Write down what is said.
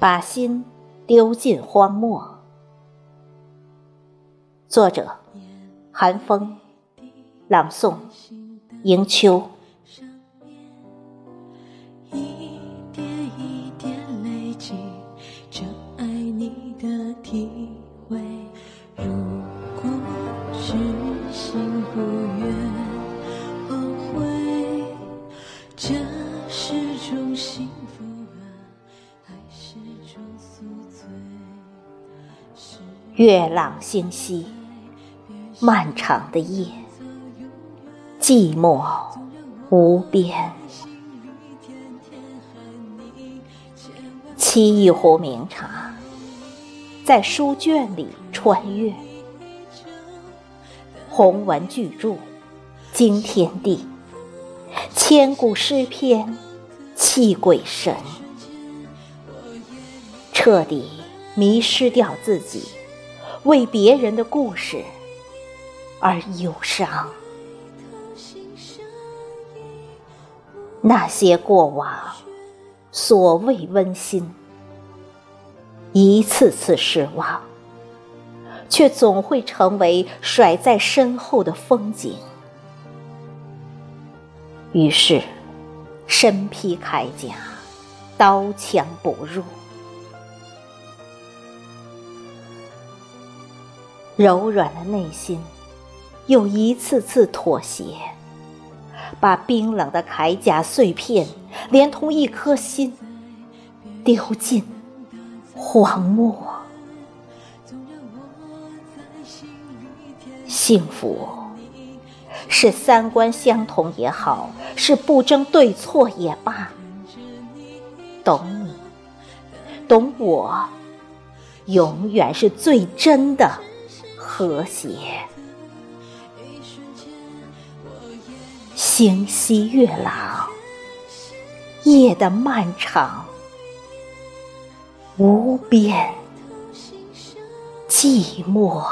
把心丢进荒漠。作者：寒风，朗诵：迎秋。月朗星稀，漫长的夜，寂寞无边。沏一壶茗茶，在书卷里穿越，鸿文巨著惊天地，千古诗篇泣鬼神，彻底迷失掉自己，为别人的故事而忧伤。那些过往，所谓温馨，一次次失望，却总会成为甩在身后的风景。于是，身披铠甲，刀枪不入，柔软的内心又一次次妥协，把冰冷的铠甲碎片连同一颗心丢进荒漠。幸福是三观相同也好，是不争对错也罢，懂你，懂我，永远是最真的和谐。星稀月朗，夜的漫长，无边寂寞。